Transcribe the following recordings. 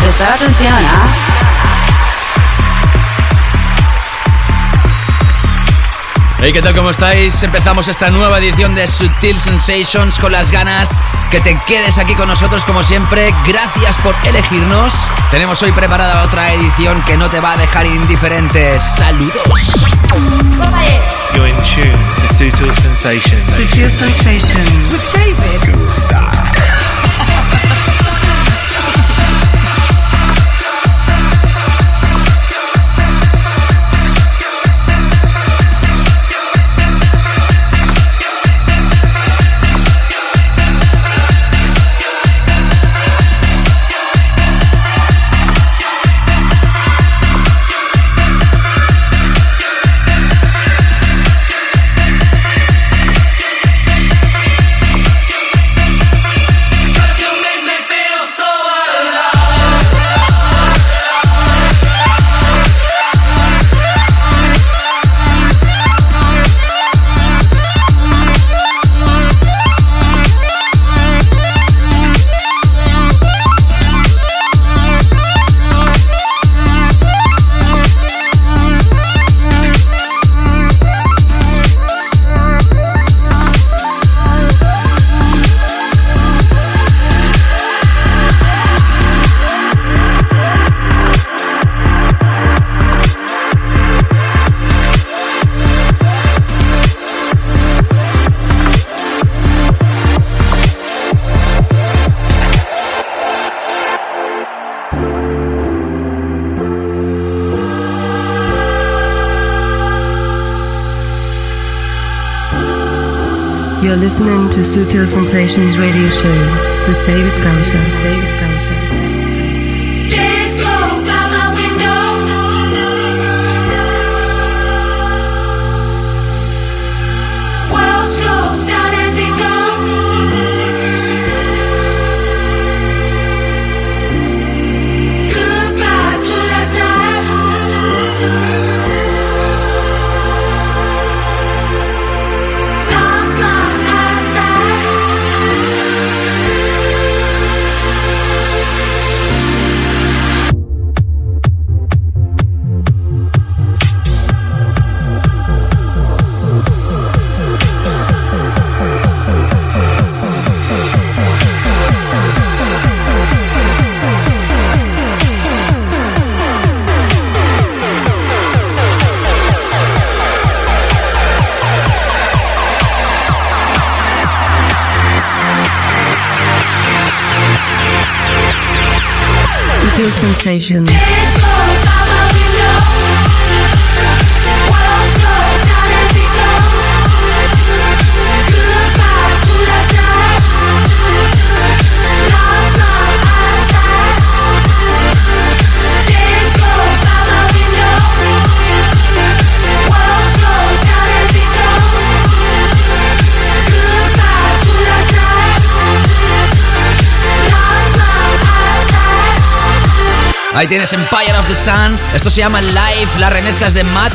Prestar atención, ¿ah? Hey, ¿qué tal? ¿Cómo estáis? Empezamos esta nueva edición de Sutil Sensations con las ganas que te quedes aquí con nosotros como siempre. Gracias por elegirnos. Tenemos hoy preparada otra edición que no te va a dejar indiferente. Saludos. You're in tune to Sutil Sensations. Sutil Sensations. with David listening to Sutil Sensations Radio Show with David Gausa. Sensations. Ahí tienes Empire of the Sun. Esto se llama Live, las remezclas de Matt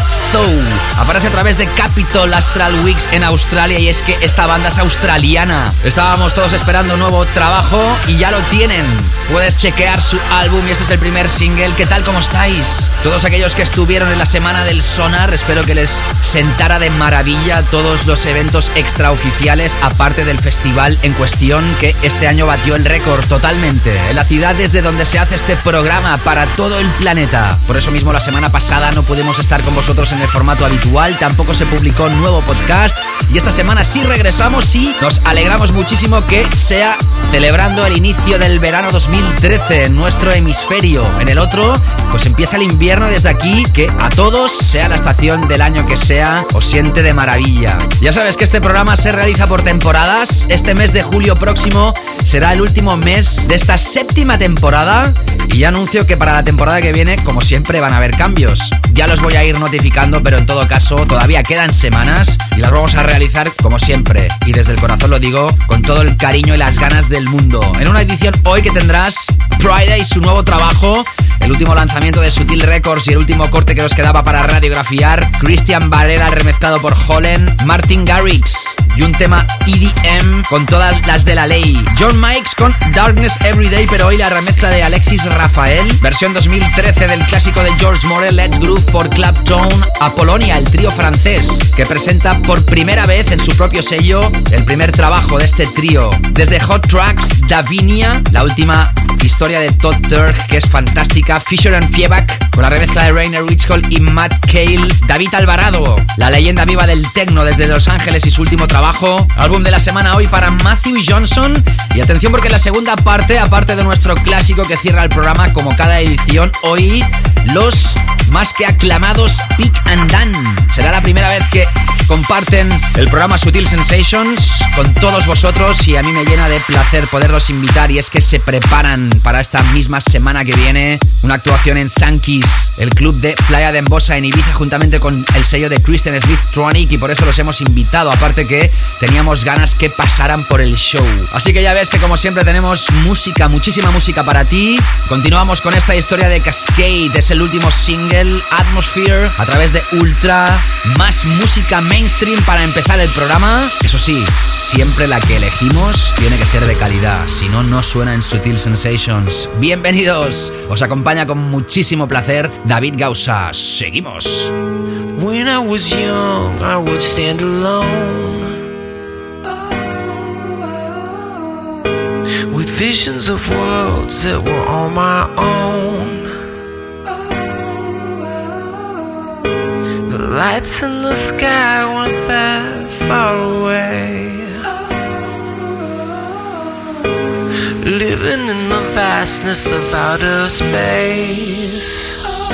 Aparece a través de Capitol Astral Weeks en Australia y es que esta banda es australiana. Estábamos todos esperando un nuevo trabajo y ya lo tienen. Puedes chequear su álbum y este es el primer single. ¿Qué tal? ¿Cómo estáis? Todos aquellos que estuvieron en la semana del Sonar, espero que les sentara de maravilla todos los eventos extraoficiales, aparte del festival en cuestión que este año batió el récord totalmente. En la ciudad desde donde se hace este programa para todo el planeta. Por eso mismo la semana pasada no pudimos estar con vosotros en el formato habitual, tampoco se publicó un nuevo podcast y esta semana sí regresamos y nos alegramos muchísimo que sea celebrando el inicio del verano 2013 en nuestro hemisferio. En el otro, pues empieza el invierno desde aquí, que a todos, sea la estación del año que sea, os siente de maravilla. Ya sabes que este programa se realiza por temporadas. Este mes de julio próximo será el último mes de esta séptima temporada Y ya anuncio que para la temporada que viene, como siempre, van a haber cambios. Ya los voy a ir notificando, pero en todo caso, todavía quedan semanas y las vamos a realizar como siempre. Y desde el corazón lo digo, con todo el cariño y las ganas del mundo. En una edición hoy que tendrás Friday, su nuevo trabajo, el último lanzamiento de Sutil Records y el último corte que nos quedaba para radiografiar, Christian Varela remezclado por Holland, Martin Garrix y un tema EDM con todas las de la ley. John Mikes con Darkness Everyday, pero hoy la remezcla de Alexis Rafael, versión 2013 del clásico de George Morel, Let's Groove por Clapton, Apolonia, el trío francés, que presenta por primera vez en su propio sello el primer trabajo de este trío. Desde Hot Tracks, Davinia, la última historia de Todd Turk, que es fantástica, Fisher and Fieback, con la remezcla de Rainer Witchcall y Matt Cale, David Alvarado, la leyenda viva del techno desde Los Ángeles y su último trabajo, álbum de la semana hoy para Matthew Johnson. Y atención porque en la segunda parte, aparte de nuestro clásico que cierra el programa como cada edición, hoy los más que aclamados Pick and Dan. Será la primera vez que comparten el programa Sutil Sensations con todos vosotros y a mí me llena de placer poderlos invitar y es que se preparan para esta misma semana que viene una actuación en Sankis, el club de Playa de Embosa en Ibiza juntamente con el sello de Christian Smith Tronic y por eso los hemos invitado, aparte que teníamos ganas que pasaran por el show. Así que ya ves que como siempre tenemos música, muchísima música para ti. Continuamos con esta historia de Cascade, es el último single Atmosphere a través de Ultra. Más música mainstream para empezar el programa. Eso sí, siempre la que elegimos tiene que ser de calidad, si no, no suena en Sutil Sensations. Bienvenidos, os acompaña con muchísimo placer David Gausa. Seguimos. When I was young, I would stand alone. With visions of worlds that were on my own. The lights in the sky weren't that far away. Living in the vastness of outer space. All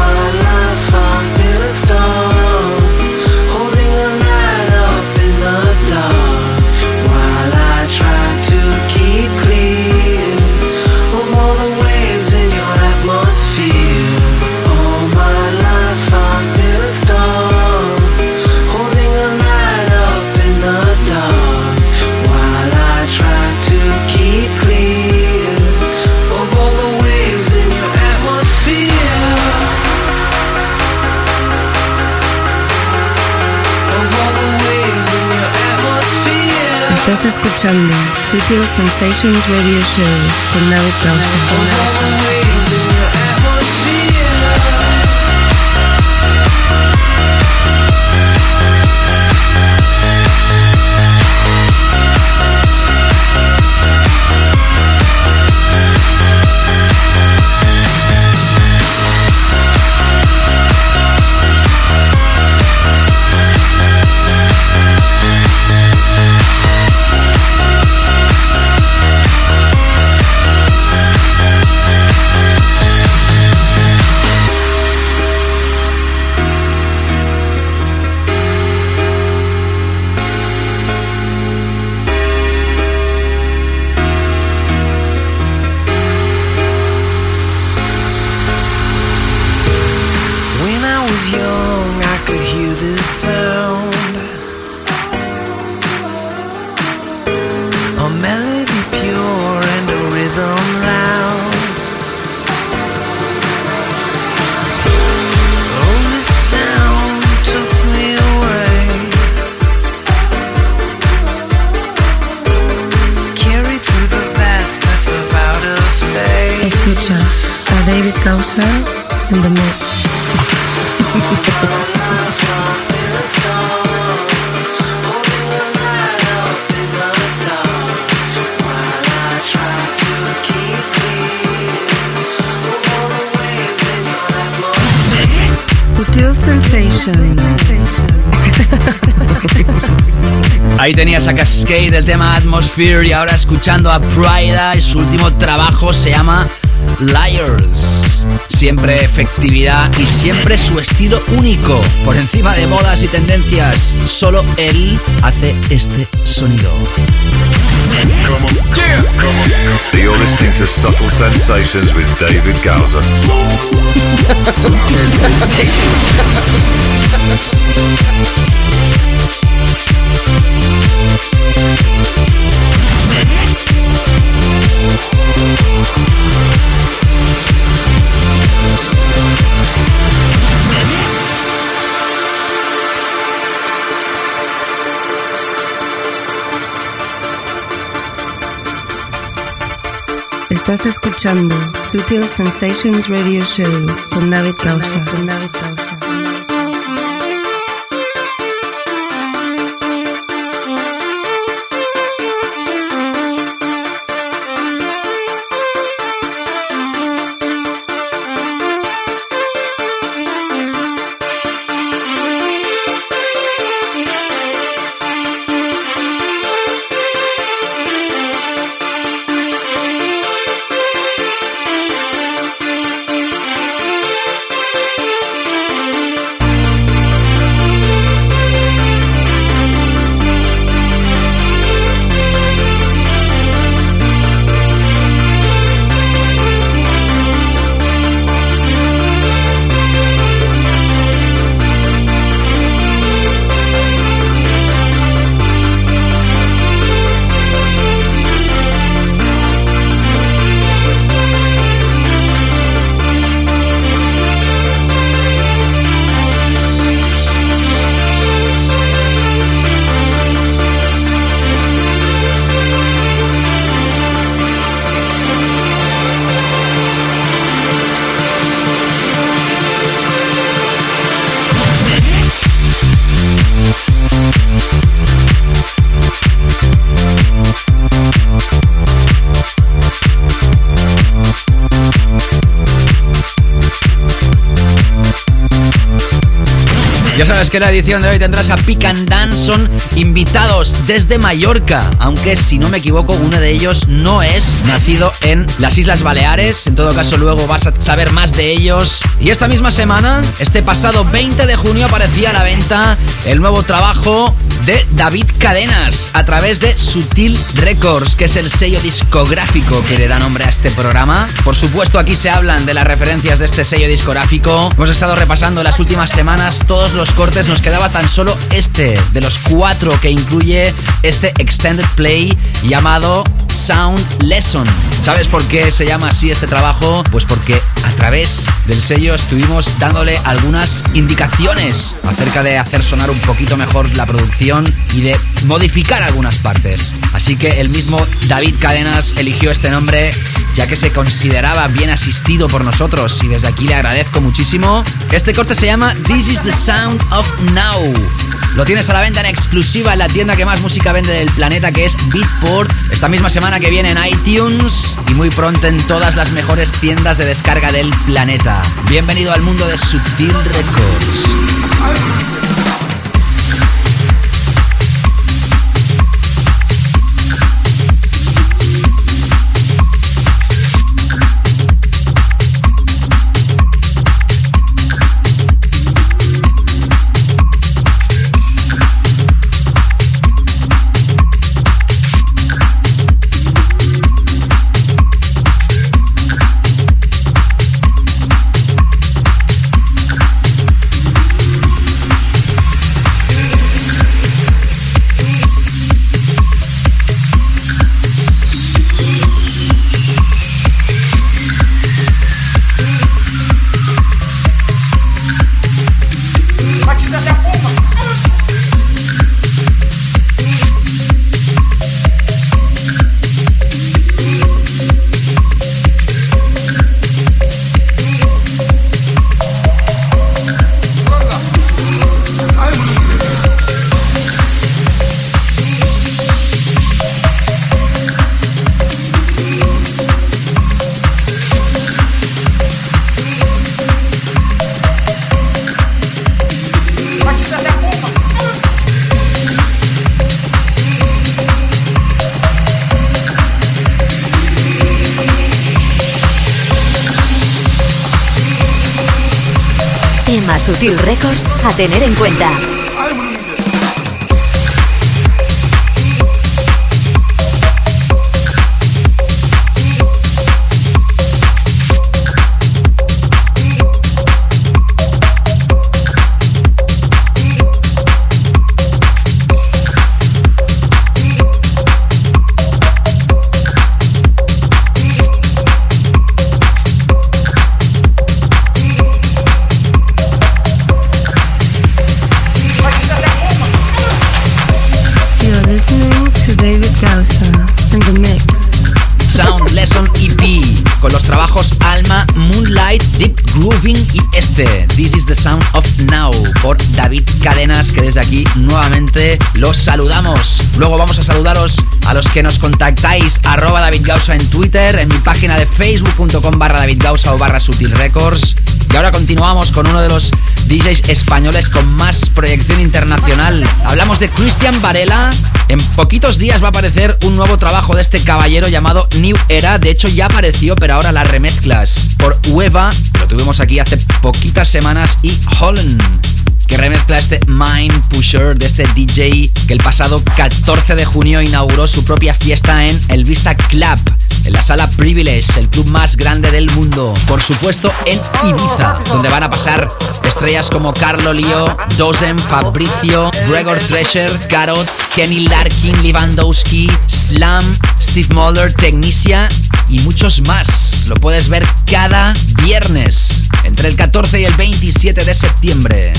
my life I've been a star, escuchando Sutil Sensations Radio Show con David Of Cascade del tema Atmosphere y ahora escuchando a Prida y su último trabajo se llama Liars. Siempre efectividad y siempre su estilo único. Por encima de modas y tendencias, solo él hace este sonido. Come on. You're listening to Subtle Sensations with David Gowser. Subtle Estás escuchando Sutil Sensations Radio Show con David Causa. Con David Causa. Sabes que la edición de hoy tendrás a Pick and son invitados desde Mallorca, aunque si no me equivoco, uno de ellos no es nacido en las Islas Baleares. En todo caso, luego vas a saber más de ellos. Y esta misma semana, este pasado 20 de junio, aparecía a la venta el nuevo trabajo de David Cadenas a través de Sutil Records, que es el sello discográfico que le da nombre a este programa. Por supuesto, aquí se hablan de las referencias de este sello discográfico. Hemos estado repasando las últimas semanas todos los cortes, nos quedaba tan solo este de los cuatro que incluye este extended play llamado Sound Lesson. ¿Sabes por qué se llama así este trabajo? Pues porque a través del sello estuvimos dándole algunas indicaciones acerca de hacer sonar un poquito mejor la producción y de modificar algunas partes. Así que el mismo David Cadenas eligió este nombre ya que se consideraba bien asistido por nosotros y desde aquí le agradezco muchísimo. Este corte se llama This is the Sound of Now. Lo tienes a la venta en exclusiva en la tienda que más música vende del planeta, que es Beatport. Esta misma semana que viene en iTunes y muy pronto en todas las mejores tiendas de descarga del planeta. Bienvenido al mundo de Subtil Records. Tener en cuenta. A saludaros a los que nos contactáis arroba David Gausa en Twitter, en mi página de facebook.com barra David Gausa o barra Sutil Records. Y ahora continuamos con uno de los DJs españoles con más proyección internacional. Hablamos de Christian Varela. En poquitos días va a aparecer un nuevo trabajo de este caballero llamado New Era. De hecho, ya apareció, pero ahora las remezclas por Ueva. Lo tuvimos aquí hace poquitas semanas. Y Holland remezcla este Mind Pusher de este DJ que el pasado 14 de junio inauguró su propia fiesta en el Vista Club, en la sala Privilege, el club más grande del mundo. Por supuesto en Ibiza, donde van a pasar estrellas como Carlo Lio, Dozen, Fabricio, Gregor Thresher, Carot, Kenny Larkin, Lewandowski, Slam, Steve Mulder, Technicia y muchos más. Lo puedes ver cada viernes entre el 14 y el 27 de septiembre.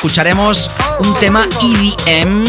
Escucharemos un tema EDM,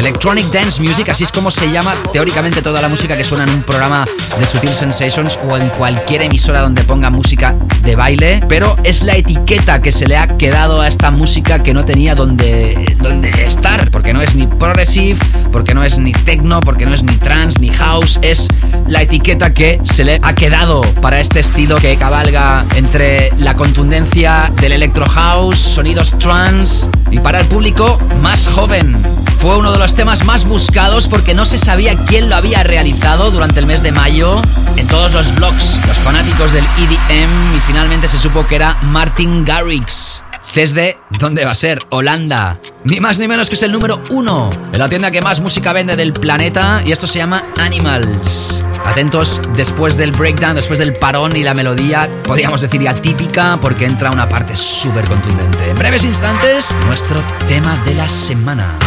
Electronic Dance Music, así es como se llama teóricamente toda la música que suena en un programa de Sutil Sensations o en cualquier emisora donde ponga música de baile, pero es la etiqueta que se le ha quedado a esta música que no tenía donde, donde estar, porque no es ni progressive, porque no es ni techno, porque no es ni trance, ni house, es la etiqueta que se le ha quedado para este estilo que cabalga entre la contundencia del electro house, sonidos trance y para el público más joven. Fue uno de los temas más buscados porque no se sabía quién lo había realizado durante el mes de mayo en todos los blogs, los fanáticos del EDM y finalmente se supo que era Martin Garrix. Desde, ¿dónde va a ser? Holanda. Ni más ni menos que es el número uno en la tienda que más música vende del planeta y esto se llama Animals. Atentos después del breakdown, después del parón y la melodía, podríamos decir ya típica porque entra una parte súper contundente. En breves instantes, nuestro tema de la semana.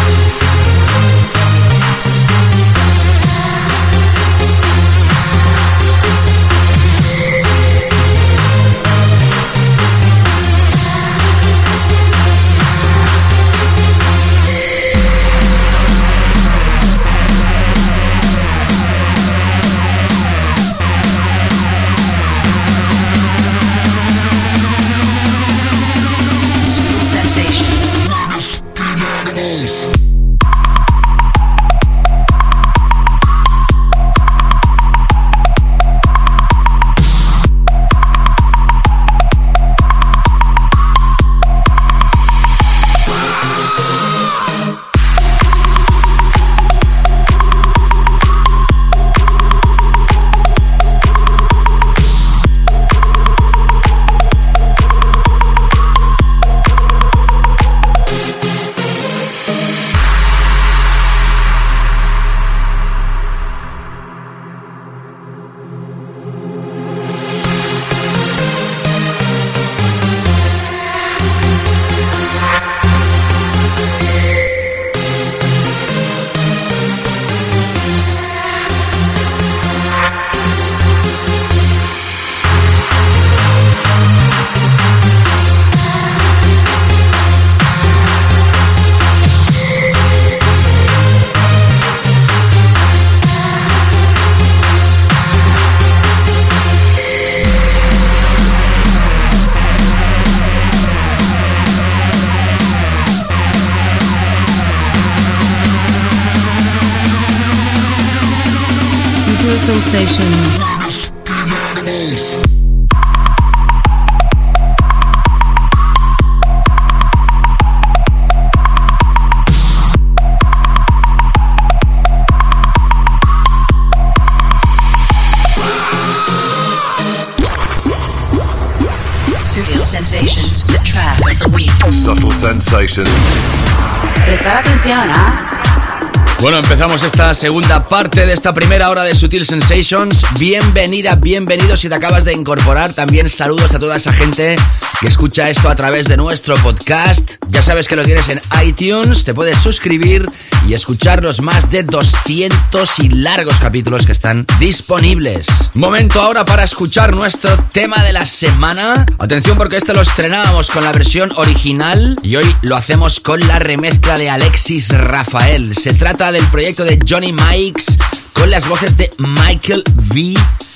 Esta segunda parte de esta primera hora de Sutil Sensations. Bienvenida, bienvenido si te acabas de incorporar. También saludos a toda esa gente que escucha esto a través de nuestro podcast. Ya sabes que lo tienes en iTunes, te puedes suscribir y escuchar los más de 200 y largos capítulos que están disponibles. Momento ahora para escuchar nuestro tema de la semana. Atención porque este lo estrenábamos con la versión original y hoy lo hacemos con la remezcla de Alexis Rafael. Se trata del proyecto de Johnny Mikes con las voces de Michael V.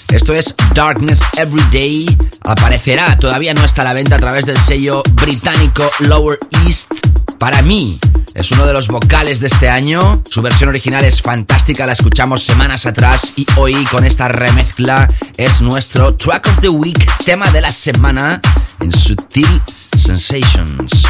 Esto es Darkness Every Day. Aparecerá, todavía no está a la venta a través del sello británico Lower East. Para mí, es uno de los vocales de este año. Su versión original es fantástica, la escuchamos semanas atrás y hoy con esta remezcla es nuestro Track of the Week, tema de la semana en Sutil Sensations.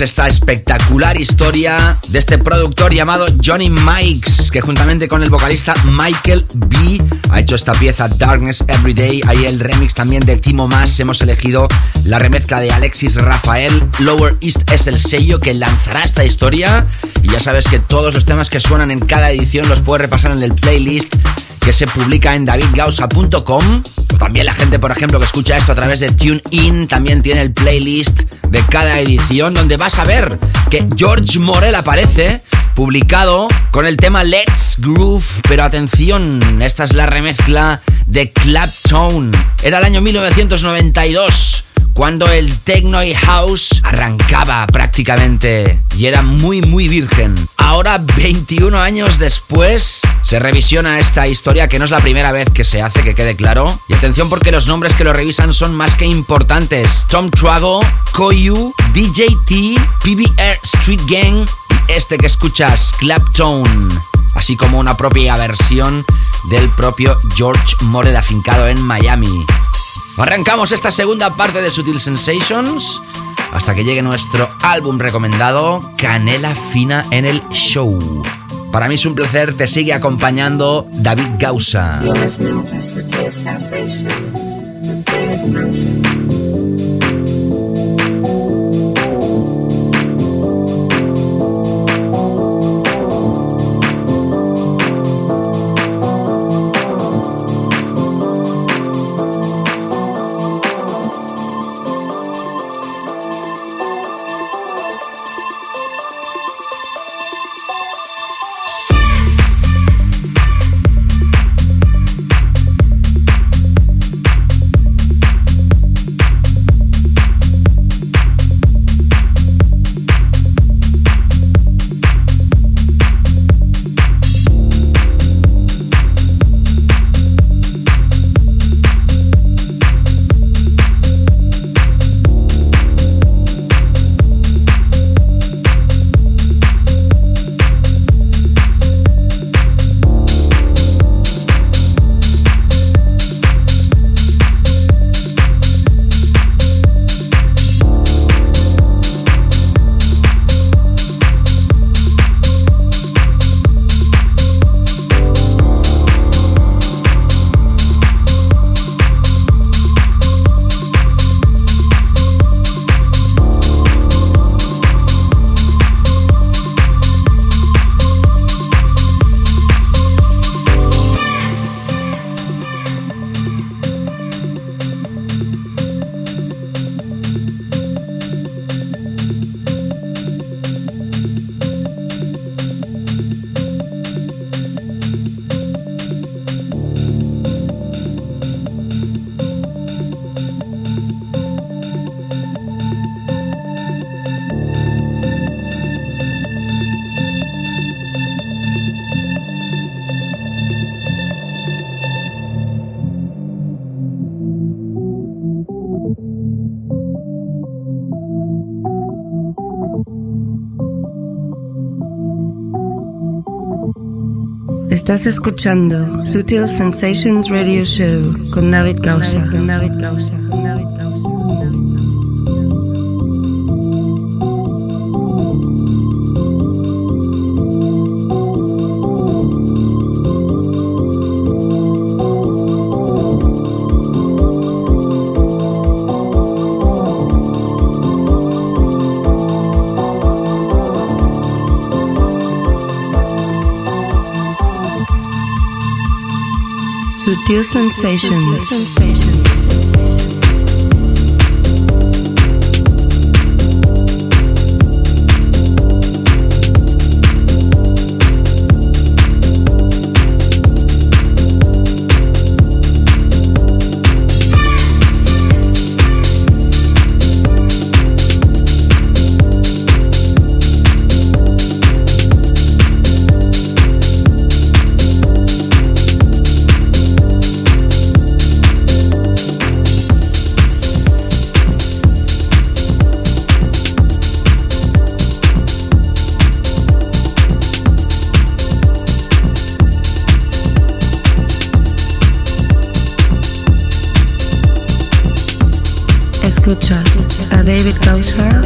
Esta espectacular historia de este productor llamado Johnny Mikes, que juntamente con el vocalista Michael B ha hecho esta pieza Darkness Everyday. Ahí el remix también de Timo Más. Hemos elegido la remezcla de Alexis Rafael. Lower East es el sello que lanzará esta historia. Y ya sabes que todos los temas que suenan en cada edición los puedes repasar en el playlist que se publica en davidgausa.com. También la gente, por ejemplo, que escucha esto a través de TuneIn, también tiene el playlist de cada edición donde vas a ver que George Morel aparece publicado con el tema Let's Groove, pero atención, esta es la remezcla de Claptone. Era el año 1992 cuando el techno y house arrancaba prácticamente y era muy muy virgen. Ahora 21 años después se revisiona esta historia que no es la primera vez que se hace, que quede claro. Y atención porque los nombres que lo revisan son más que importantes. Tom Trago, Koyu, DJT, PBR Street Gang y este que escuchas, Claptone así como una propia versión del propio George Morel afincado en Miami. Arrancamos esta segunda parte de Sutil Sensations hasta que llegue nuestro álbum recomendado, Canela Fina en el Show. Para mí es un placer, te sigue acompañando David Gausa. Estás escuchando Sutil Sensations Radio Show con David Gausa. Sutil Sensations. Escuchas a David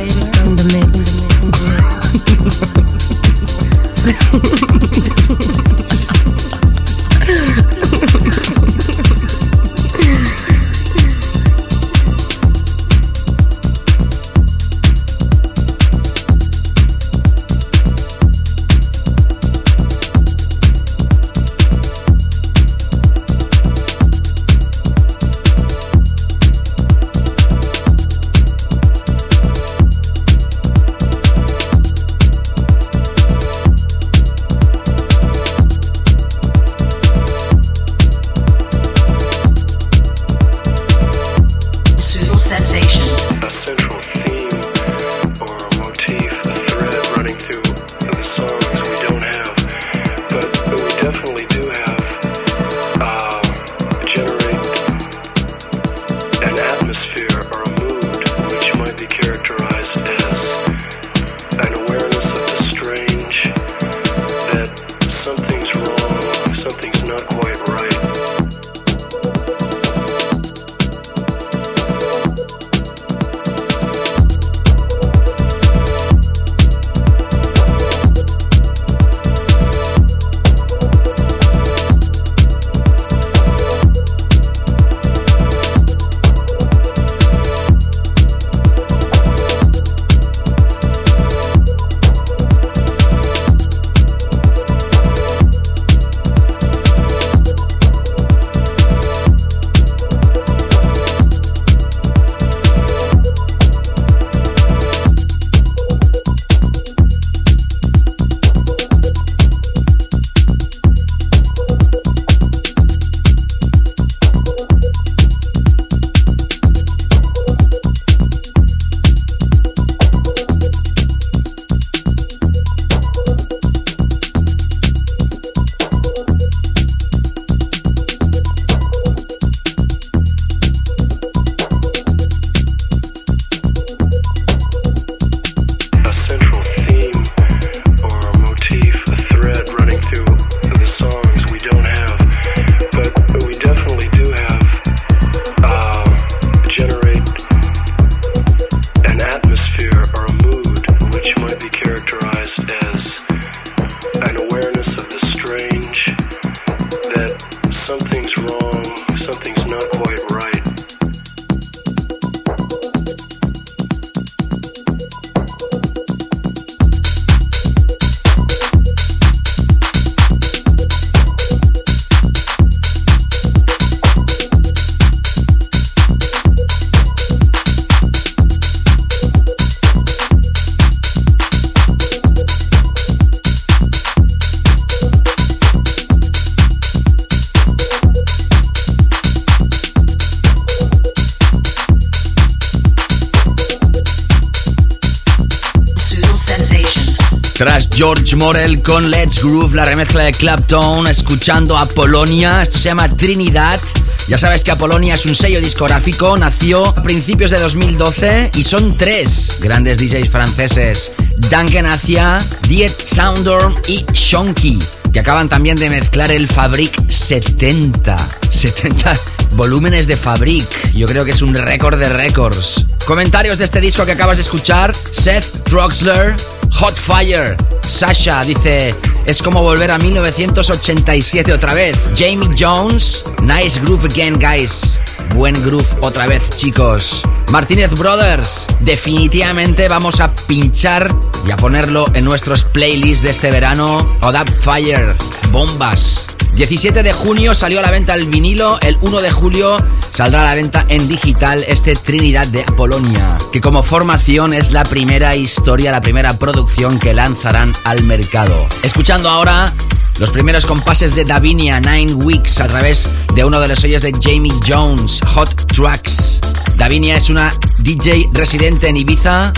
George Morel con Let's Groove, la remezcla de Clapton, escuchando a Polonia. Esto se llama Trinidad. Ya sabes que Apolonia es un sello discográfico, nació a principios de 2012 y son tres grandes DJs franceses: Duncan Acia, Diet Soundorm y Shonky, que acaban también de mezclar el Fabric 70. 70 volúmenes de Fabric. Yo creo que es un récord de récords. Comentarios de este disco que acabas de escuchar: Seth Troxler, Hot Fire. Sasha dice, es como volver a 1987 otra vez. Jamie Jones, nice groove again, guys. Buen groove otra vez, chicos. Martínez Brothers, definitivamente vamos a pinchar y a ponerlo en nuestros playlists de este verano. Odap Fire, bombas. 17 de junio salió a la venta el vinilo, el 1 de julio saldrá a la venta en digital este Trinidad de Apolonia, que como formación es la primera historia, la primera producción que lanzarán al mercado. Escuchando ahora los primeros compases de Davinia Nine Weeks a través de uno de los sellos de Jamie Jones, Hot Tracks. Davinia es una DJ residente en Ibiza.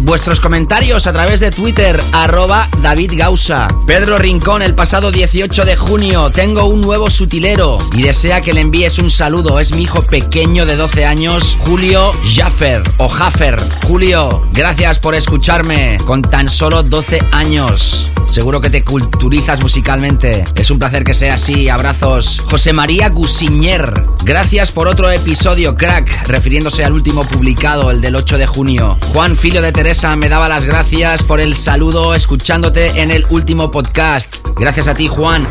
Vuestros comentarios a través de Twitter, arroba David Gausa. Pedro Rincón, el pasado 18 de junio, tengo un nuevo sutilero y desea que le envíes un saludo. Es mi hijo pequeño de 12 años, Julio Jaffer o Jaffer. Julio, gracias por escucharme con tan solo 12 años. Seguro que te culturizas musicalmente. Es un placer que sea así. Abrazos. José María Gusiñer. Gracias por otro episodio, crack. Refiriéndose al último publicado, el del 8 de junio. Juan Filo de Teresa me daba las gracias por el saludo escuchándote en el último podcast. Gracias a ti, Juan.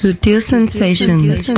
Sutil Sensations.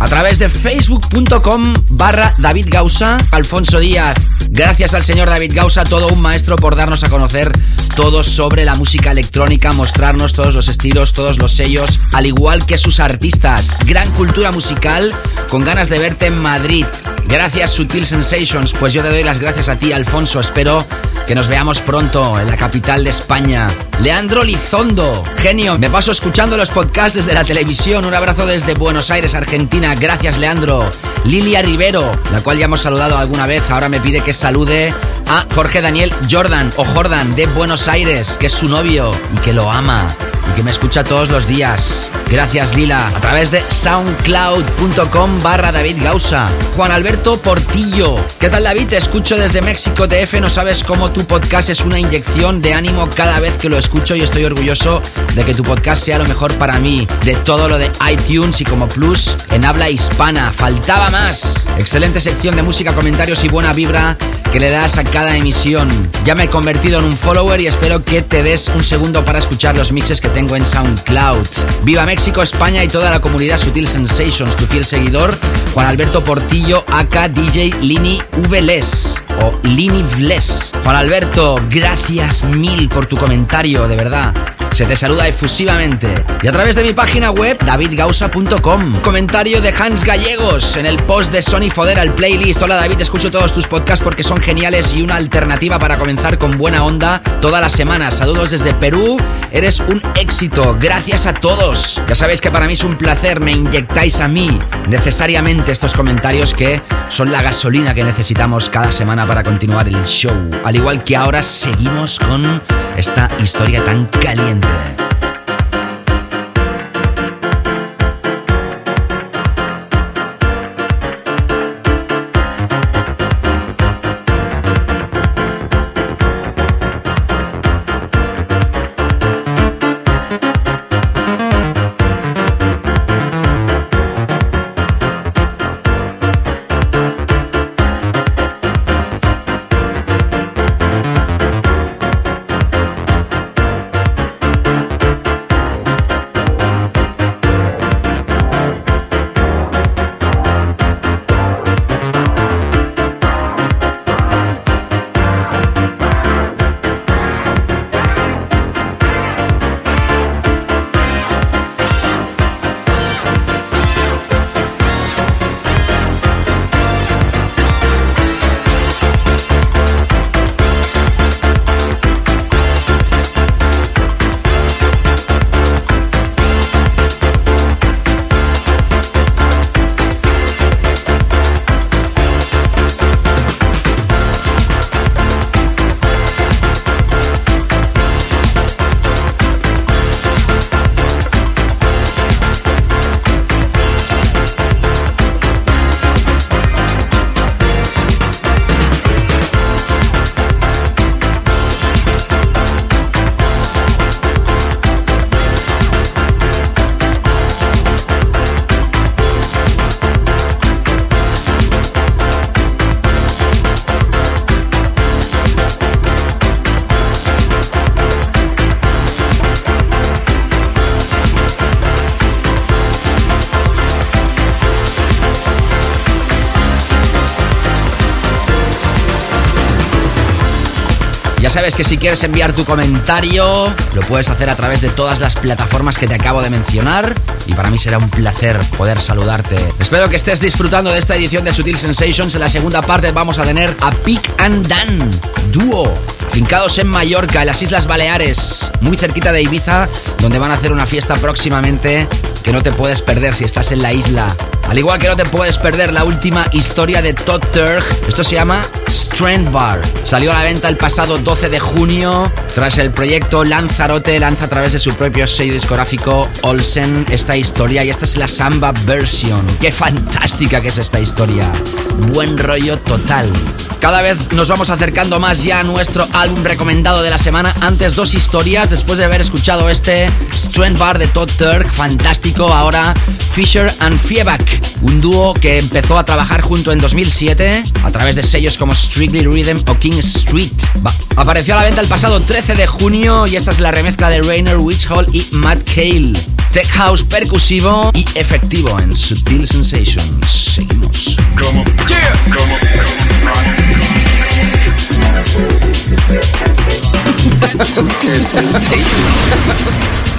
A través de facebook.com barra David Gausa, Alfonso Díaz. Gracias al señor David Gausa, todo un maestro por darnos a conocer todo sobre la música electrónica, mostrarnos todos los estilos, todos los sellos, al igual que sus artistas. Gran cultura musical, con ganas de verte en Madrid. Gracias Sutil Sensations, pues yo te doy las gracias a ti Alfonso, espero que nos veamos pronto en la capital de España. Leandro Lizondo, genio, me paso escuchando los podcasts desde la televisión, un abrazo desde Buenos Aires, Argentina, gracias Leandro. Lilia Rivero, la cual ya hemos saludado alguna vez, ahora me pide que salude a Jorge Daniel Jordan o Jordan de Buenos Aires, que es su novio y que lo ama que me escucha todos los días. Gracias Lila, a través de soundcloud.com barra David Gausa. Juan Alberto Portillo. ¿Qué tal David? Te escucho desde México TF, no sabes cómo tu podcast es una inyección de ánimo cada vez que lo escucho y estoy orgulloso de que tu podcast sea lo mejor para mí, de todo lo de iTunes y como plus en habla hispana. Faltaba más. Excelente sección de música, comentarios y buena vibra que le das a cada emisión. Ya me he convertido en un follower y espero que te des un segundo para escuchar los mixes que tengo en SoundCloud. Viva México, España y toda la comunidad Sutil Sensations. Tu fiel seguidor, Juan Alberto Portillo, aka DJ Lini Vles o Lini Vles. Juan Alberto, gracias mil por tu comentario, de verdad. Se te saluda efusivamente. Y a través de mi página web, davidgausa.com. Comentario de Hans Gallegos en el post de Sony Fodera, el playlist. Hola David, escucho todos tus podcasts porque son geniales y una alternativa para comenzar con buena onda toda la semana. Saludos desde Perú. Eres un éxito. Gracias a todos. Ya sabéis que para mí es un placer. Me inyectáis a mí necesariamente estos comentarios que son la gasolina que necesitamos cada semana para continuar el show. Al igual que ahora seguimos con esta historia tan caliente. Grande. Sabes que si quieres enviar tu comentario, lo puedes hacer a través de todas las plataformas que te acabo de mencionar. Y para mí será un placer poder saludarte. Espero que estés disfrutando de esta edición de Sutil Sensations. En la segunda parte vamos a tener a Pick and Dan, dúo, fincados en Mallorca, en las Islas Baleares, muy cerquita de Ibiza, donde van a hacer una fiesta próximamente que no te puedes perder si estás en la isla. Al igual que no te puedes perder la última historia de Todd Turk, esto se llama Strand Bar. Salió a la venta el pasado 12 de junio. Tras el proyecto Lanzarote lanza a través de su propio sello discográfico Olsen esta historia y esta es la samba version. ¡Qué fantástica que es esta historia! Buen rollo total. Cada vez nos vamos acercando más ya a nuestro álbum recomendado de la semana. Antes dos historias, después de haber escuchado este Strand Bar de Todd Turk, fantástico. Ahora Fisher and Fieback, un dúo que empezó a trabajar junto en 2007 a través de sellos como Strictly Rhythm o King Street. Va. Apareció a la venta el pasado 13 de junio y esta es la remezcla de Rainer Witchhall y Matt Cale. tech house percusivo y efectivo en Sutil Sensations. Seguimos. Como, yeah. Como, Sutil Sensations.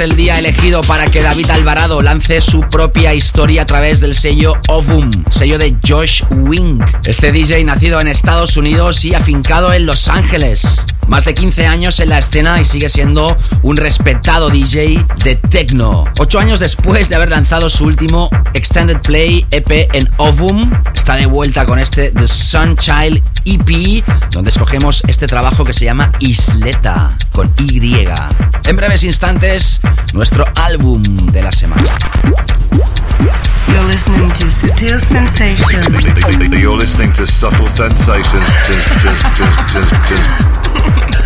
el día elegido para que David Alvarado lance su propia historia a través del sello Ovum, sello de Josh Wing. Este DJ nacido en Estados Unidos y afincado en Los Ángeles. Más de 15 años en la escena y sigue siendo un respetado DJ de techno. Ocho años después de haber lanzado su último Extended Play EP en Ovum, está de vuelta con este The Sunchild EP, donde escogemos este trabajo que se llama Isleta, con Y. En breves instantes, nuestro álbum de la semana. You're listening to Subtle Sensations. You're listening to Subtle Sensations.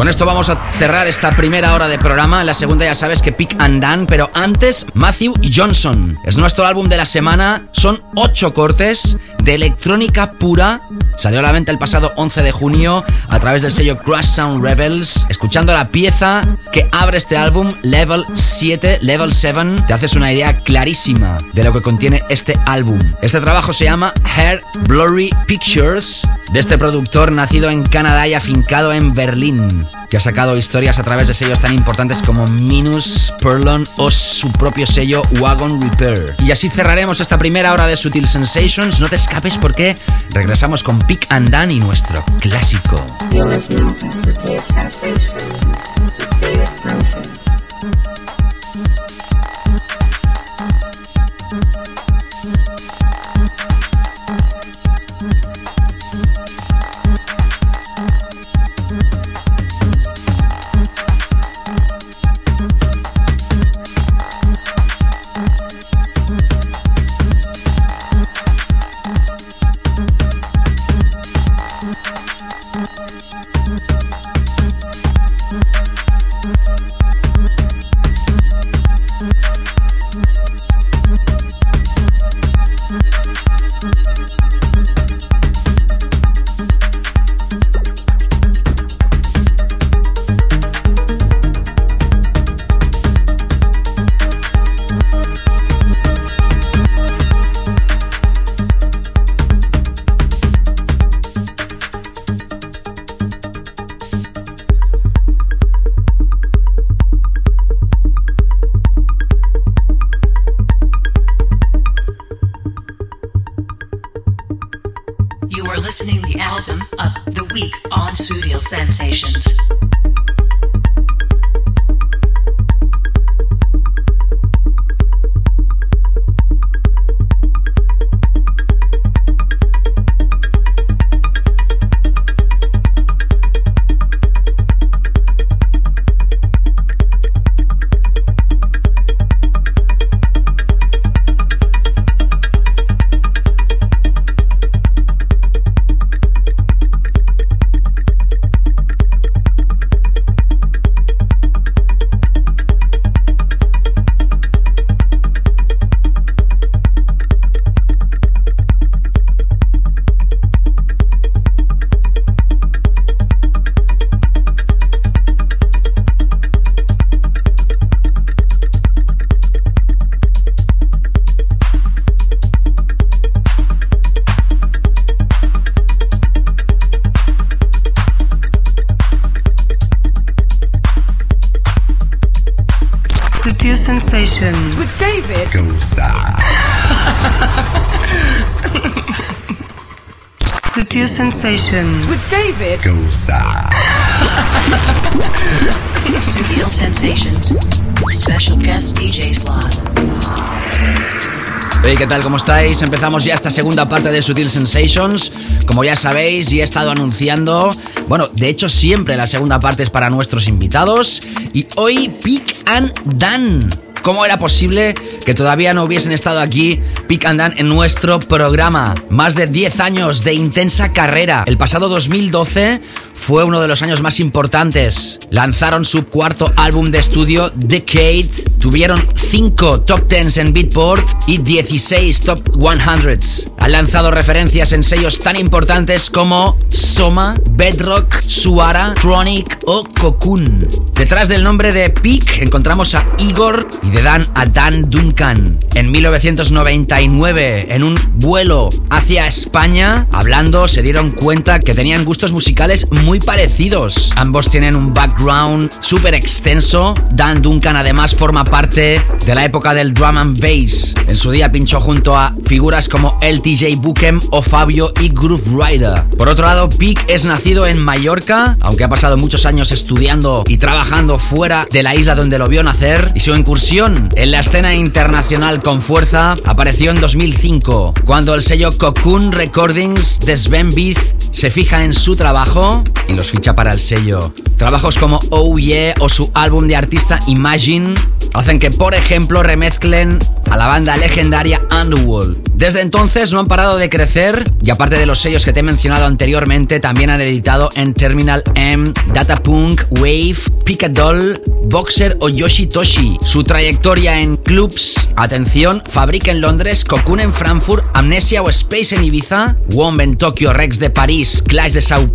Con esto vamos a cerrar esta primera hora de programa. La segunda ya sabes que Pick and Dan, pero antes Matthew Johnson. Es nuestro álbum de la semana. Son ocho cortes de electrónica pura. Salió a la venta el pasado 11 de junio a través del sello Crash Sound Rebels. Escuchando la pieza que abre este álbum, Level 7, Level 7, te haces una idea clarísima de lo que contiene este álbum. Este trabajo se llama Hair Blurry Pictures de este productor nacido en Canadá y afincado en Berlín que ha sacado historias a través de sellos tan importantes como Minus, Perlon o su propio sello Wagon Repair. Y así cerraremos esta primera hora de Sutil Sensations. No te escapes porque regresamos con Pick and Dan y nuestro clásico. Sensations with David Studio Sensations. Special guest DJ slot. Hey, ¿qué tal? ¿Cómo estáis? Empezamos ya esta segunda parte de Sutil Sensations. Como ya sabéis y he estado anunciando, bueno, de hecho siempre la segunda parte es para nuestros invitados. Y hoy Pick and Dan. ¿Cómo era posible que todavía no hubiesen estado aquí Pick en nuestro programa? Más de 10 años de intensa carrera. El pasado 2012 fue uno de los años más importantes. Lanzaron su cuarto álbum de estudio, Decade. Tuvieron 5 top 10 en Beatport y 16 top 100s. Han lanzado referencias en sellos tan importantes como Soma, Bedrock, Suara, Chronic o Cocoon. Detrás del nombre de Peak encontramos a Igor y de Dan a Dan Duncan. En 1999, en un vuelo hacia España, hablando, se dieron cuenta que tenían gustos musicales muy parecidos. Ambos tienen un background súper extenso. Dan Duncan además forma parte de la época del drum and bass. En su día pinchó junto a figuras como LTJ Bukem o Fabio y Groove Rider. Por otro lado, Peak es nacido en Mallorca, aunque ha pasado muchos años estudiando y trabajando fuera de la isla donde lo vio nacer, y su incursión en la escena internacional con fuerza apareció en 2005, cuando el sello Cocoon Recordings de Sven Beath se fija en su trabajo y los ficha para el sello. Trabajos como Oh Yeah o su álbum de artista Imagine hacen que, por ejemplo, remezclen a la banda legendaria Underworld. Desde entonces no han parado de crecer y aparte de los sellos que te he mencionado anteriormente, también han editado en Terminal M, Datapunk, Wave, Picadol, Boxer o Yoshitoshi. Su trayectoria en clubs, atención, Fabrica en Londres, Cocoon en Frankfurt, Amnesia o Space en Ibiza, Womb en Tokio, Rex de París, Clash de Sao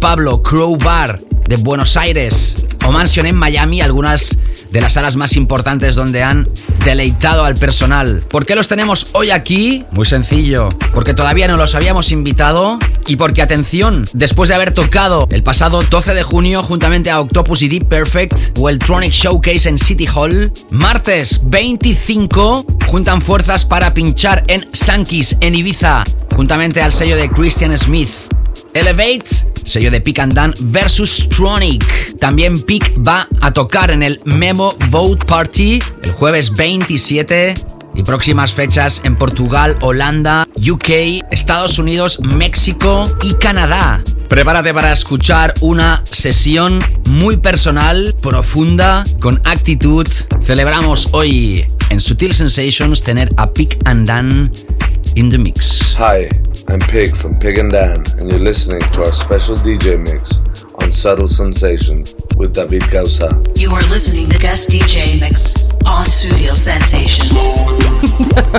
Crowbar de Buenos Aires o Mansion en Miami, algunas de las salas más importantes donde han deleitado al personal. ¿Por qué los tenemos hoy aquí? Muy sencillo, porque todavía no los habíamos invitado y porque, atención, después de haber tocado el pasado 12 de junio juntamente a Octopus y Deep Perfect o el Tronic Showcase en City Hall, martes 25 juntan fuerzas para pinchar en Sankis en Ibiza, juntamente al sello de Christian Smith. Elevate, sello de Pick and Dan versus Tronic. También Pick va a tocar en el Memo Vote Party el jueves 27 y próximas fechas en Portugal, Holanda, UK, Estados Unidos, México y Canadá. Prepárate para escuchar una sesión muy personal, profunda, con actitud. Celebramos hoy en Sutil Sensations tener a Pick and Dan in the mix. Hi, I'm Pig from Pig and Dan, and you're listening to our special DJ mix on Subtle Sensations with David Gausa. You are listening to guest DJ mix on Studio Sensations.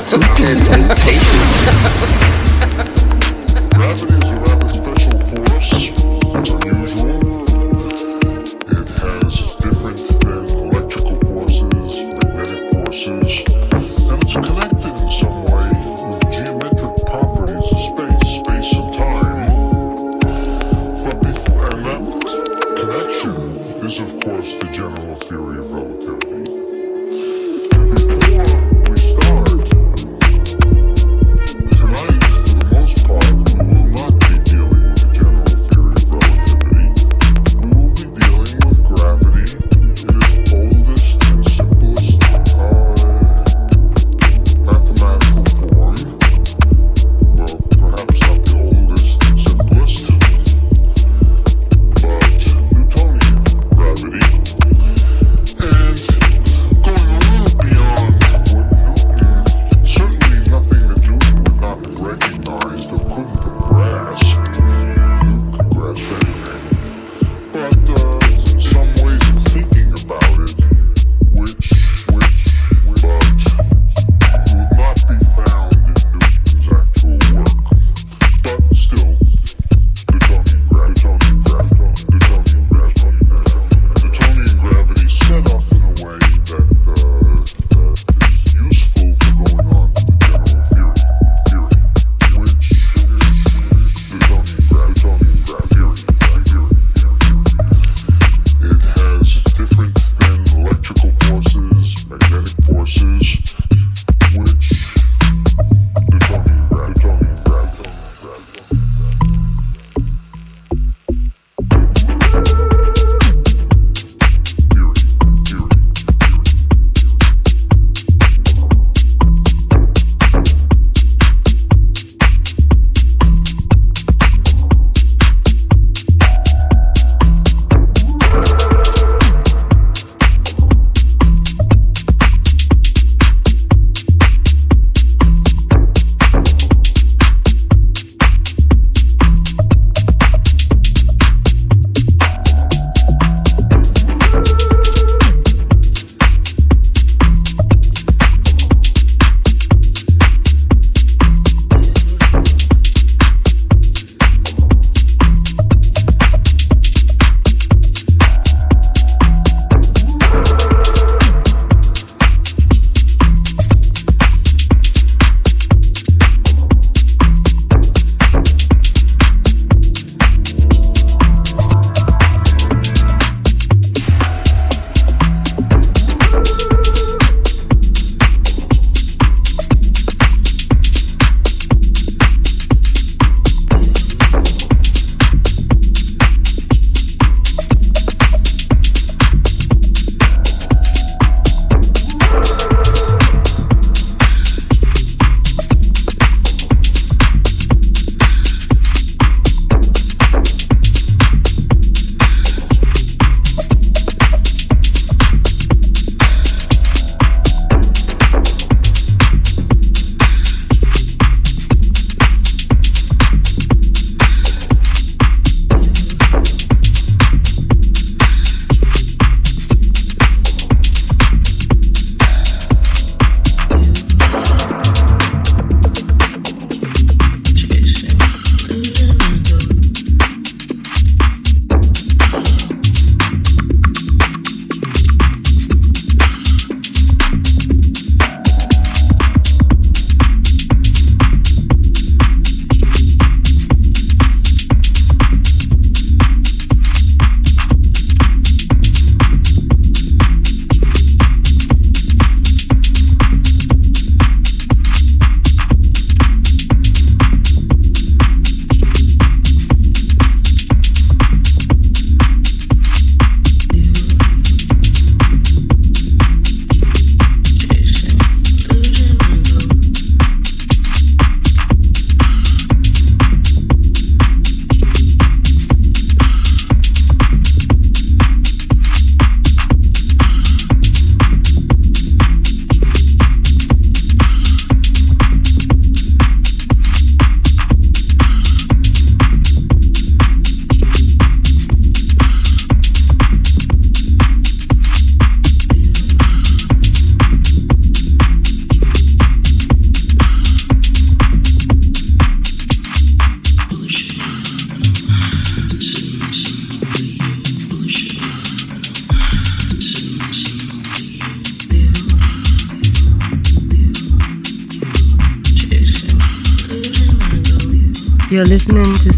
Sutil Sensations.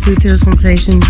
listening to Sutil Sensations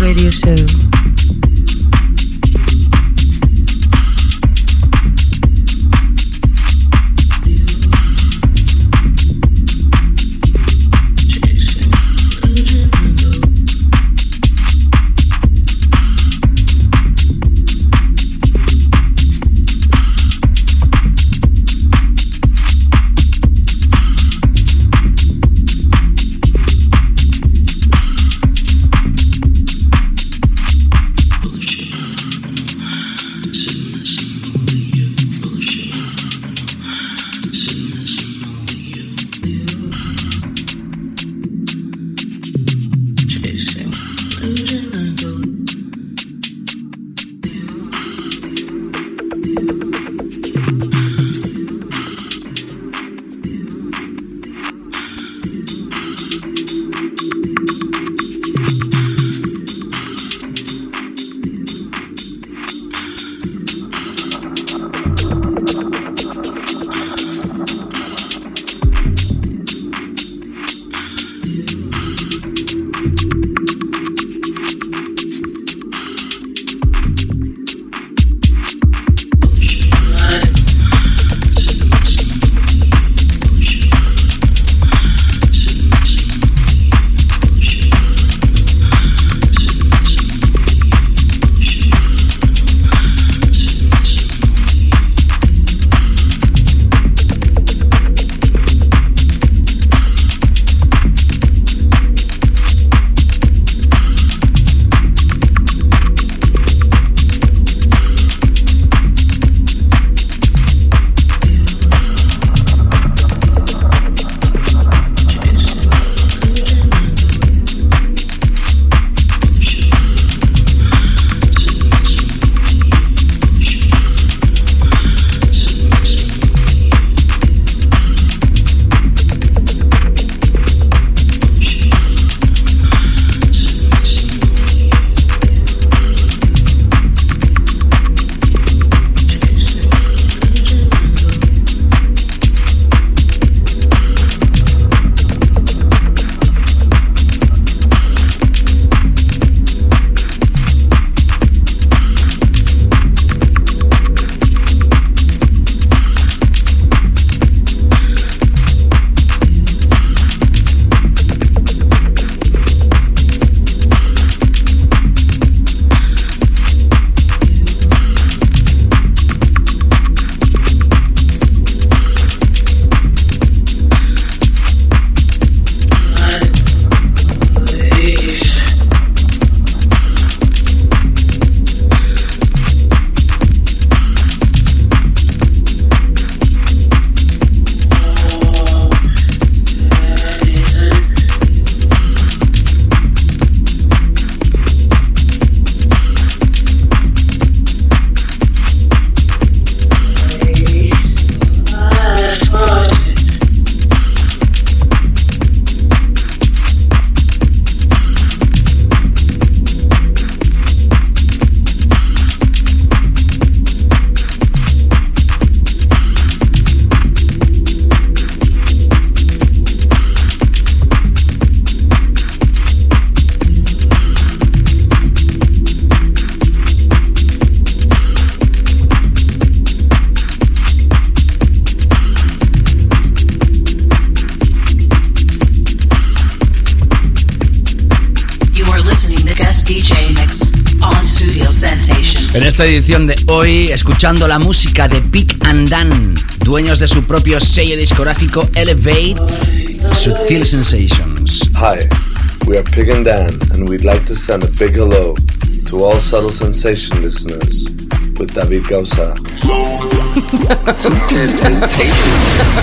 hoy escuchando la música de Pick and Dan, dueños de su propio sello discográfico Elevate, Subtil Sensations. Hi, we are Pick and Dan, and we'd like to send a big hello to all Subtle Sensation listeners with David Gausa. Subtil Sensations.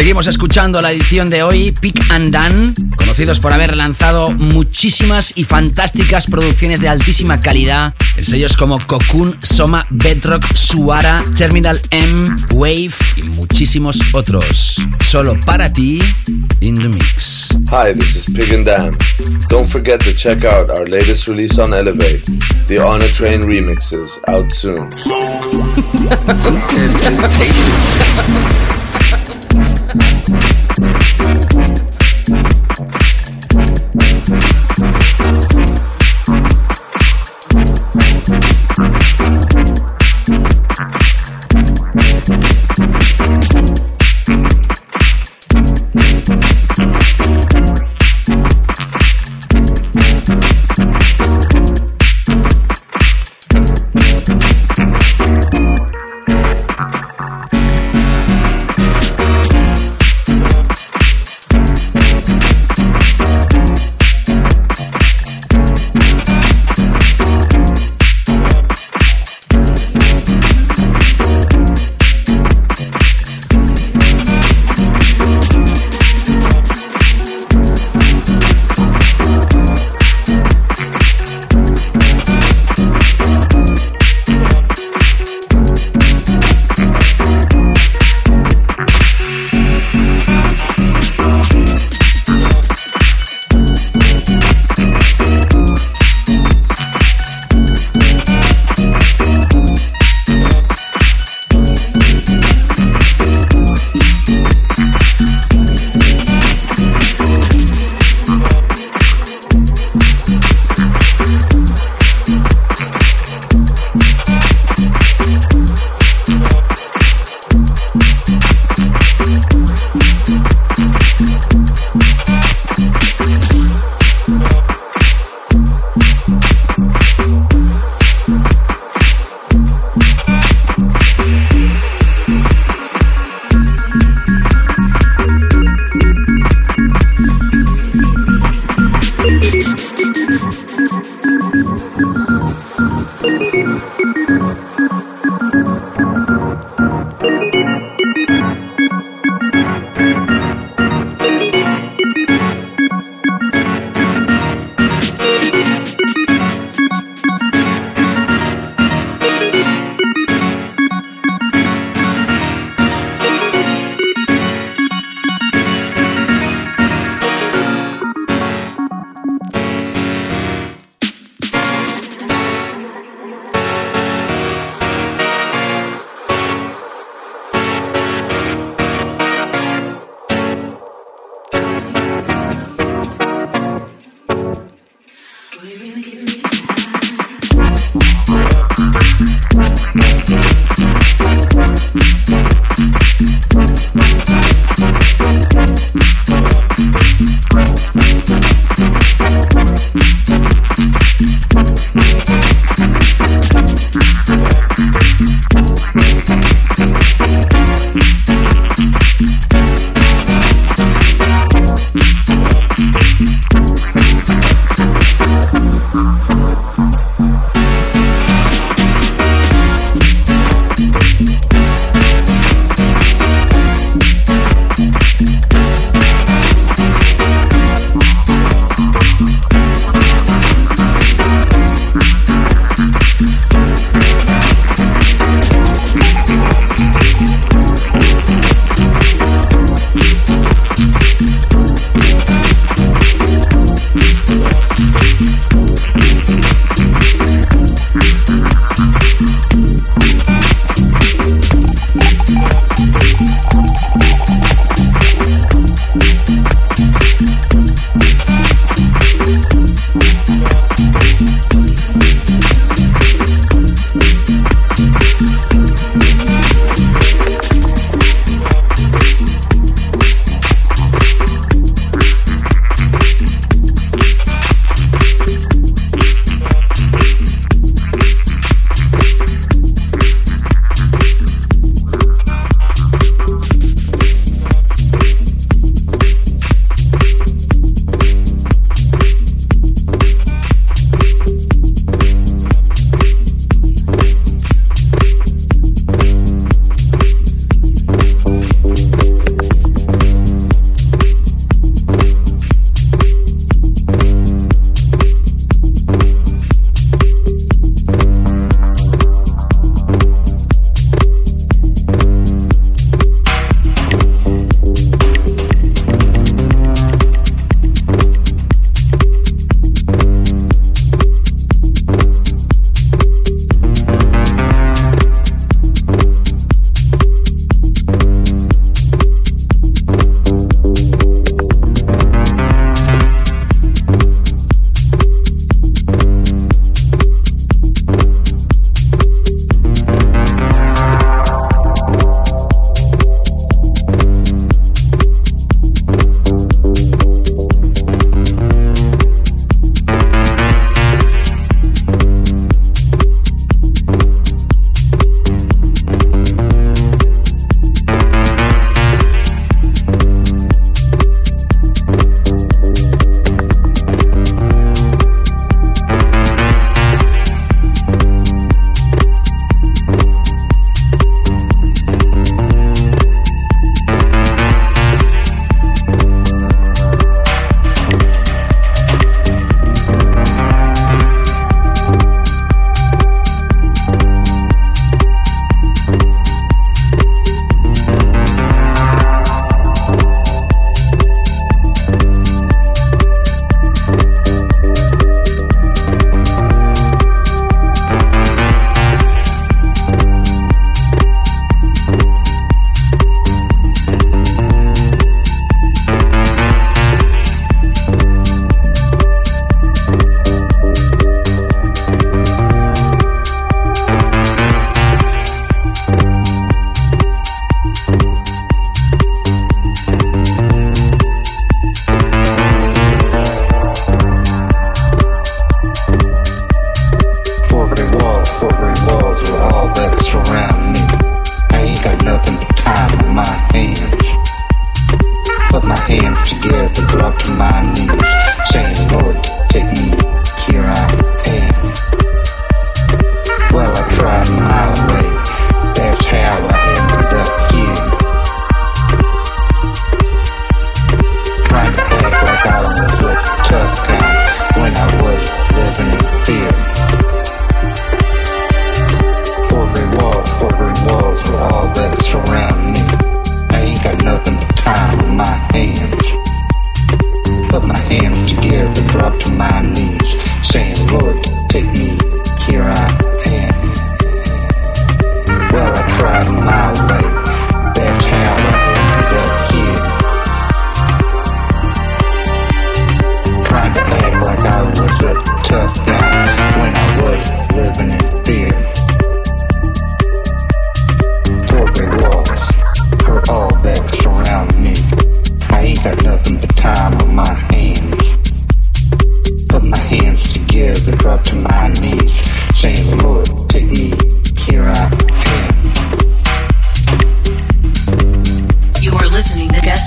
Seguimos escuchando la edición de hoy, Pick and Dan, conocidos por haber lanzado muchísimas y fantásticas producciones de altísima calidad en sellos como Cocoon, Soma, Bedrock, Suara, Terminal M, Wave y muchísimos otros. Solo para ti, in the mix. Hi, this is Pig and Dan. Don't forget to check out our latest release on Elevate, the On a Train remixes, out soon. подкаст.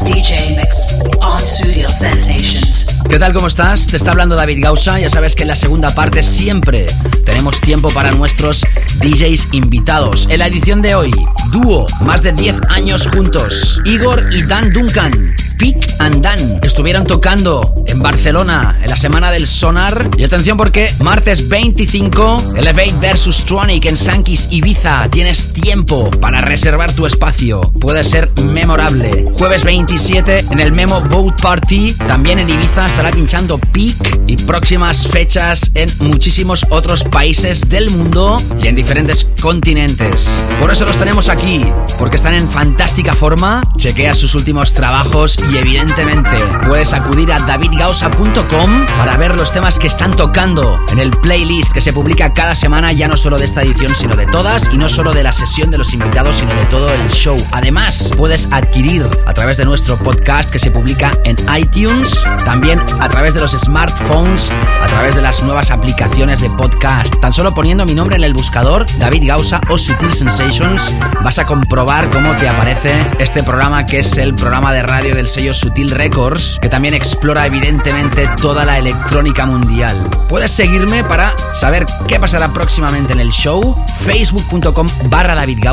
DJ mix on Studio Sensations. ¿Qué tal? ¿Cómo estás? Te está hablando David Gausa. Ya sabes que en la segunda parte siempre tenemos tiempo para nuestros DJs invitados. En la edición de hoy, dúo, más de 10 años juntos. Igor y Dan Duncan. Pick and Dan estuvieron tocando en Barcelona en la semana del Sonar. Y atención porque martes 25, Elevate versus Tronic en Sankis Ibiza. Tienes tiempo para reservar tu espacio. Puede ser memorable. Jueves 27 en el Memo Boat Party, también en Ibiza estará pinchando Peak y próximas fechas en muchísimos otros países del mundo y en diferentes continentes. Por eso los tenemos aquí, porque están en fantástica forma. Chequea sus últimos trabajos y evidentemente puedes acudir a davidgausa.com para ver los temas que están tocando en el playlist que se publica cada semana, ya no solo de esta edición, sino de todas, y no solo de la sesión de los invitados, sino de todo el show. Además, puedes adquirir a través de nuestro podcast que se publica en iTunes, también a través de los smartphones, a través de las nuevas aplicaciones de podcast. Tan solo poniendo mi nombre en el buscador, David Gausa o Sutil Sensations, vas a comprobar cómo te aparece este programa que es el programa de radio del sello Sutil Records, que también explora evidentemente toda la electrónica mundial. Puedes seguirme para saber qué pasará próximamente en el show, facebook.com barra David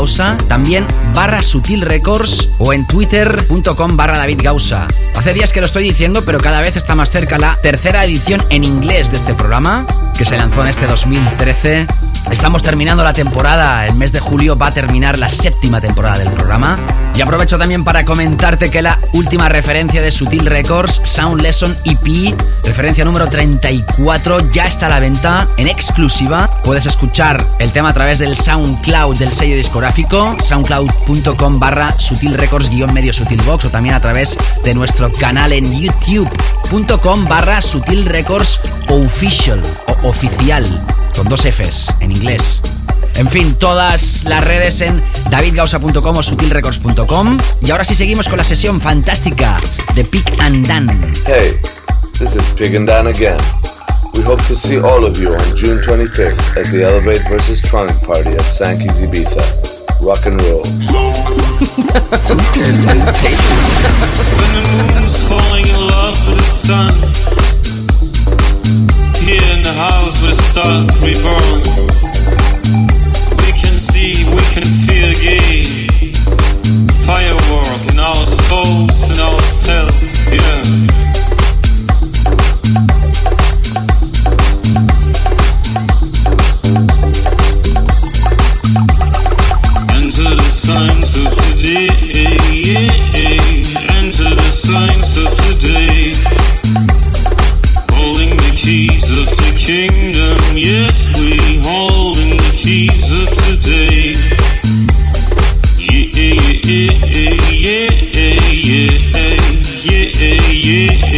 también barra Sutil Records o en twitter.com barra David. Hace días que lo estoy diciendo, pero cada vez está más cerca la tercera edición en inglés de este programa, que se lanzó en este 2013. Estamos terminando la temporada, el mes de julio va a terminar la séptima temporada del programa. Y aprovecho también para comentarte que la última referencia de Sutil Records, Sound Lesson EP, referencia número 34, ya está a la venta en exclusiva. Puedes escuchar el tema a través del SoundCloud del sello discográfico, soundcloud.com barra Sutil Records guion medio Sutil Box o también a través de nuestro canal en youtube.com barra Sutil Records Official o oficial con dos Fs en inglés. En fin, todas las redes en davidgausa.com o sutilrecords.com. Y ahora sí seguimos con la sesión fantástica de Pick and Dan. Hey, this is Pig and Dan again. We hope to see all of you on June 25th at the Elevate vs. Tronic party at Sankey's Ibiza. Rock and roll. Sensations. In. Here in the house where the stars reborn. We can see, we can feel again. Firework in our souls and ourselves, yeah. Enter the signs of today. Enter the signs of today. Holding the keys kingdom. Yes, we holding the keys of today. Yeah, yeah, yeah, yeah, yeah, yeah.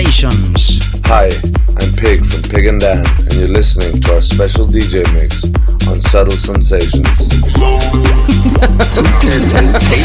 Sensations. Hi, I'm Pig from Pig and Dan, and you're listening to our special DJ mix on Subtle Sensations. Subtle Sensations.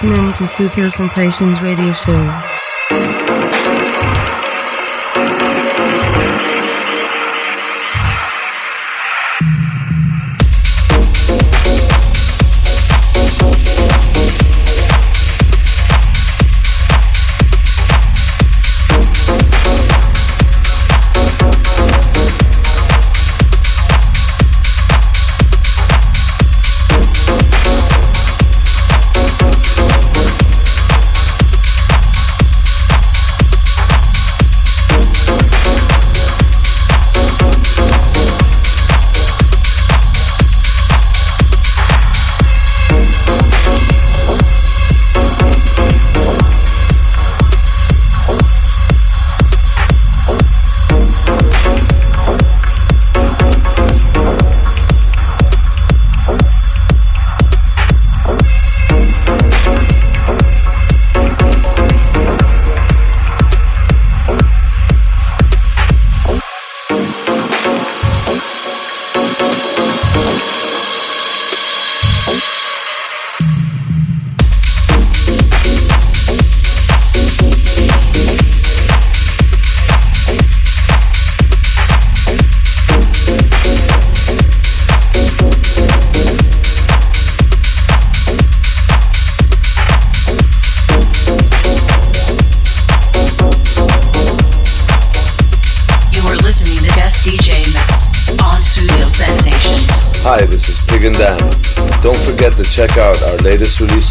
Listening to Sutil Sensations Radio Show.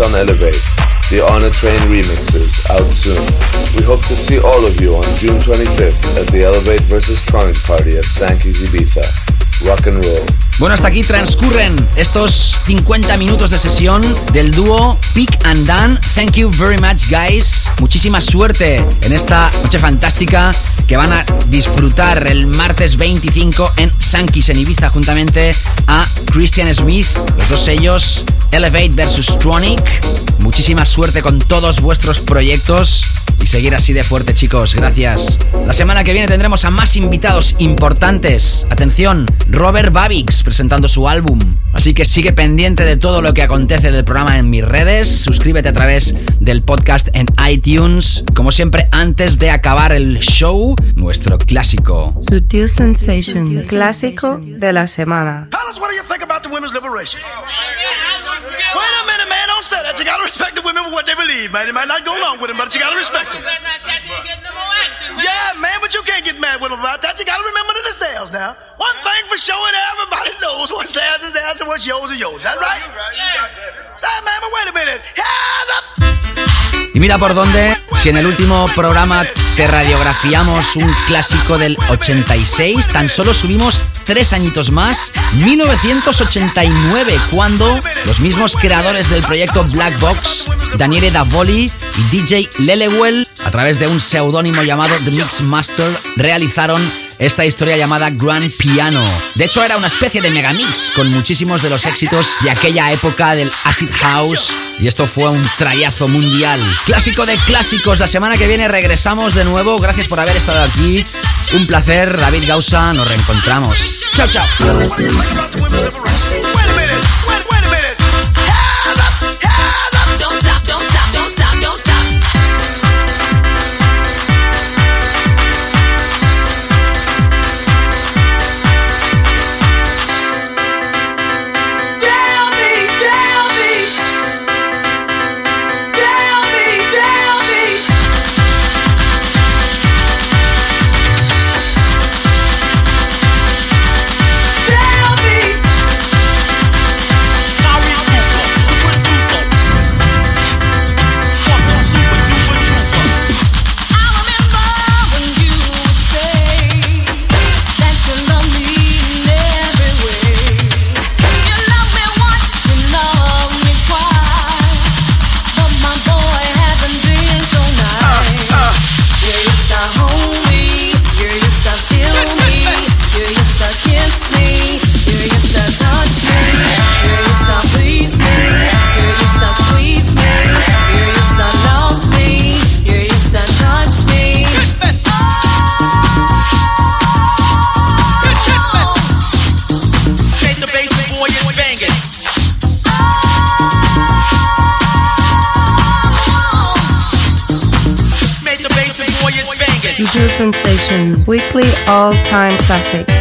On Elevate, the On a Train remixes, out soon. We hope to see all of you on June 25th at the Elevate vs. Tronic party at Sankey's Ibiza. Rock and roll. Bueno, hasta aquí transcurren estos 50 minutos de sesión del dúo Pick and Dan. Thank you very much, guys. Muchísima suerte en esta noche fantástica que van a disfrutar el martes 25 en Sankis en Ibiza juntamente a Christian Smith, los dos sellos Elevate versus Tronic. Muchísima suerte con todos vuestros proyectos y seguir así de fuerte, chicos. Gracias. La semana que viene tendremos a más invitados importantes. Atención, Robert Babix presentando su álbum. Así que sigue pendiente de todo lo que acontece del programa en mis redes. Suscríbete a través del podcast en iTunes. Como siempre, antes de acabar el show, nuestro clásico. Sutil Sensations, clásico de la semana. Fellas, what do you think about the women's liberation? Wait a minute, man. Don't say that. You gotta respect the women for what they believe, man. You might not go along with them, but you gotta respect them. Yeah, man, but you can't get mad with them about that. You gotta remember it's theirs now. One thing for sure, everybody knows what's theirs is theirs and what's yours is yours. That right? Wait a minute. Y mira por dónde, si en el último programa te radiografiamos un clásico del 86, tan solo subimos tres añitos más, 1989, cuando los mismos creadores del proyecto Black Box, Daniele Davoli y DJ Lelewell, a través de un seudónimo llamado The Mix Master, realizaron esta historia llamada Grand Piano. De hecho, era una especie de megamix con muchísimos de los éxitos de aquella época del Acid House. Y esto fue un trayazo mundial. Clásico de clásicos. La semana que viene regresamos de nuevo. Gracias por haber estado aquí. Un placer, David Gausa. Nos reencontramos. Chao, chao. All-time classic.